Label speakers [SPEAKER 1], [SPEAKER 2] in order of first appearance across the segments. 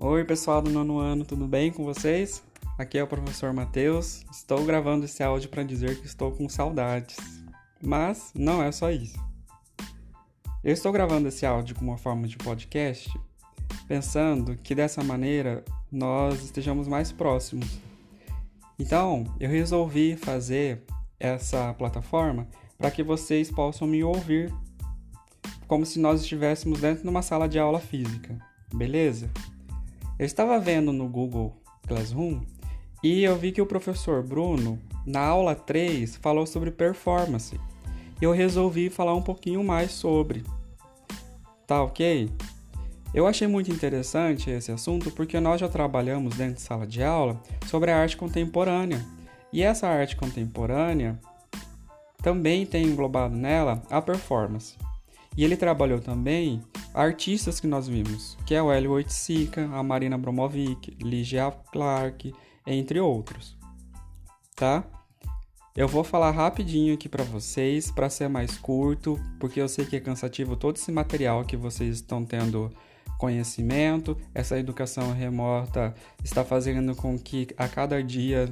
[SPEAKER 1] Oi, pessoal do nono ano, tudo bem com vocês? Aqui é o professor Matheus. Estou gravando esse áudio para dizer que estou com saudades. Mas não é só isso. Eu estou gravando esse áudio com uma forma de podcast, pensando que dessa maneira nós estejamos mais próximos. Então, eu resolvi fazer essa plataforma para que vocês possam me ouvir como se nós estivéssemos dentro de uma sala de aula física, beleza? Eu estava vendo no Google Classroom e eu vi que o professor Bruno, na aula 3, falou sobre performance. Eu resolvi falar um pouquinho mais sobre. Tá ok? Eu achei muito interessante esse assunto porque nós já trabalhamos dentro de sala de aula sobre a arte contemporânea. E essa arte contemporânea também tem englobado nela a performance. E ele trabalhou também artistas que nós vimos, que é o Hélio Oiticica, a Marina Bromovic, Ligia Clark, entre outros. Tá? Eu vou falar rapidinho aqui para vocês, para ser mais curto, porque eu sei que é cansativo todo esse material que vocês estão tendo conhecimento. Essa educação remota está fazendo com que a cada dia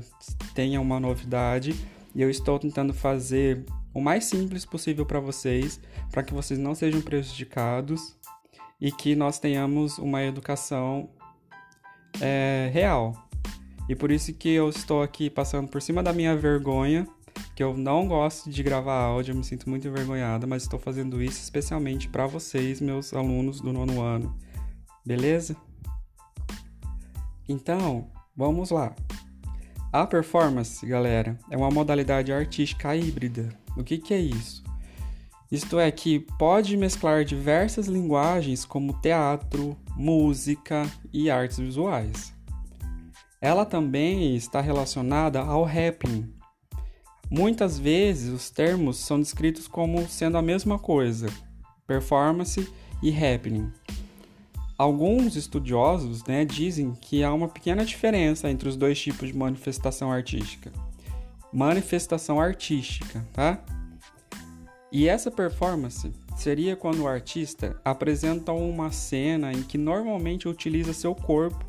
[SPEAKER 1] tenha uma novidade e eu estou tentando fazer o mais simples possível para vocês, para que vocês não sejam prejudicados e que nós tenhamos uma educação é, real. E por isso que eu estou aqui passando por cima da minha vergonha, que eu não gosto de gravar áudio, eu me sinto muito envergonhada, mas estou fazendo isso especialmente para vocês, meus alunos do nono ano. Beleza? Então, vamos lá. A performance, galera, é uma modalidade artística híbrida o que, que é isso? Isto é que pode mesclar diversas linguagens como teatro, música e artes visuais. Ela também está relacionada ao rapping. Muitas vezes os termos são descritos como sendo a mesma coisa, performance e happening. Alguns estudiosos né, dizem que há uma pequena diferença entre os dois tipos de manifestação artística manifestação artística, tá? E essa performance seria quando o artista apresenta uma cena em que normalmente utiliza seu corpo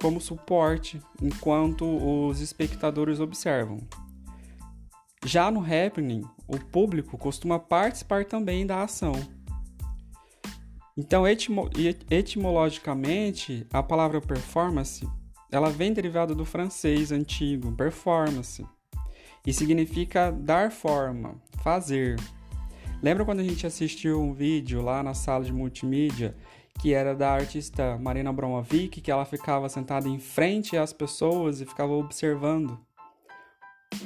[SPEAKER 1] como suporte enquanto os espectadores observam. Já no happening, o público costuma participar também da ação. Então, etimo etimologicamente, a palavra performance ela vem derivada do francês antigo, performance, e significa dar forma, fazer. Lembra quando a gente assistiu um vídeo lá na sala de multimídia que era da artista Marina Bromovic, que ela ficava sentada em frente às pessoas e ficava observando?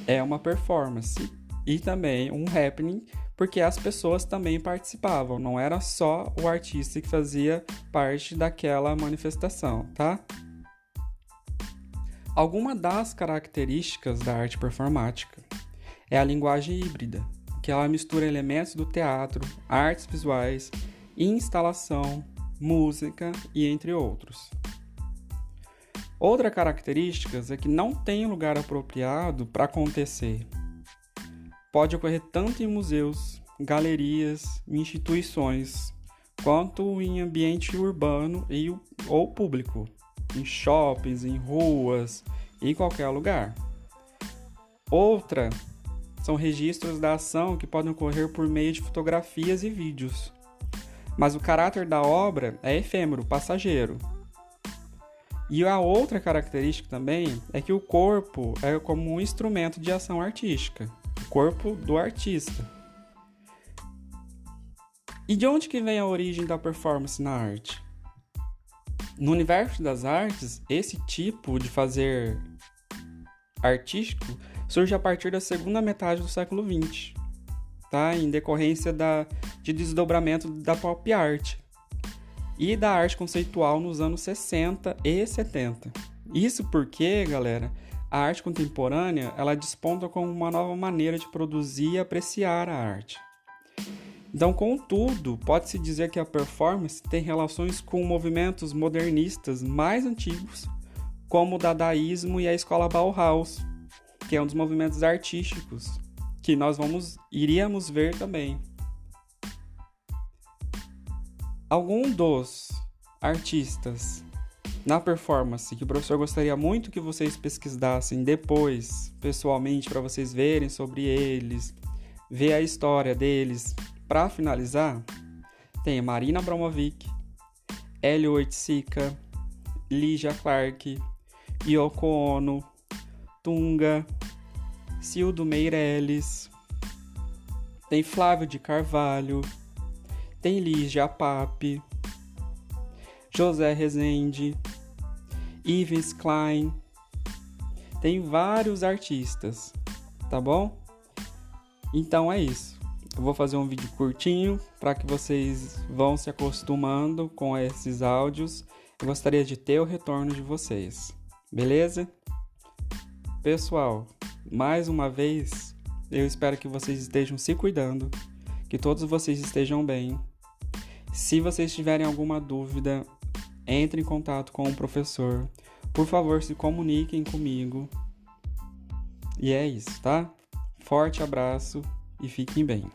[SPEAKER 1] É uma performance e também um happening, porque as pessoas também participavam, não era só o artista que fazia parte daquela manifestação, tá? Alguma das características da arte performática é a linguagem híbrida, que ela mistura elementos do teatro, artes visuais, instalação, música e entre outros. Outra característica é que não tem lugar apropriado para acontecer. Pode ocorrer tanto em museus, galerias, instituições, quanto em ambiente urbano e, ou público em shoppings, em ruas, em qualquer lugar. Outra são registros da ação que podem ocorrer por meio de fotografias e vídeos. Mas o caráter da obra é efêmero, passageiro. E a outra característica também é que o corpo é como um instrumento de ação artística, o corpo do artista. E de onde que vem a origem da performance na arte? No universo das artes, esse tipo de fazer artístico surge a partir da segunda metade do século XX, tá? em decorrência da, de desdobramento da pop art e da arte conceitual nos anos 60 e 70. Isso porque, galera, a arte contemporânea ela desponta como uma nova maneira de produzir e apreciar a arte. Então, contudo, pode-se dizer que a performance tem relações com movimentos modernistas mais antigos, como o dadaísmo e a escola Bauhaus, que é um dos movimentos artísticos que nós vamos iríamos ver também. Algum dos artistas na performance que o professor gostaria muito que vocês pesquisassem depois, pessoalmente, para vocês verem sobre eles, ver a história deles. Para finalizar, tem Marina Abramovic, Hélio Oiticica, Lígia Clark, Yoko Ono, Tunga, Cildo Meirelles, tem Flávio de Carvalho, tem Lígia Pape, José Rezende, Yves Klein, tem vários artistas, tá bom? Então é isso. Eu vou fazer um vídeo curtinho para que vocês vão se acostumando com esses áudios. Eu gostaria de ter o retorno de vocês, beleza? Pessoal, mais uma vez, eu espero que vocês estejam se cuidando, que todos vocês estejam bem. Se vocês tiverem alguma dúvida, entre em contato com o professor. Por favor, se comuniquem comigo. E é isso, tá? Forte abraço e fiquem bem.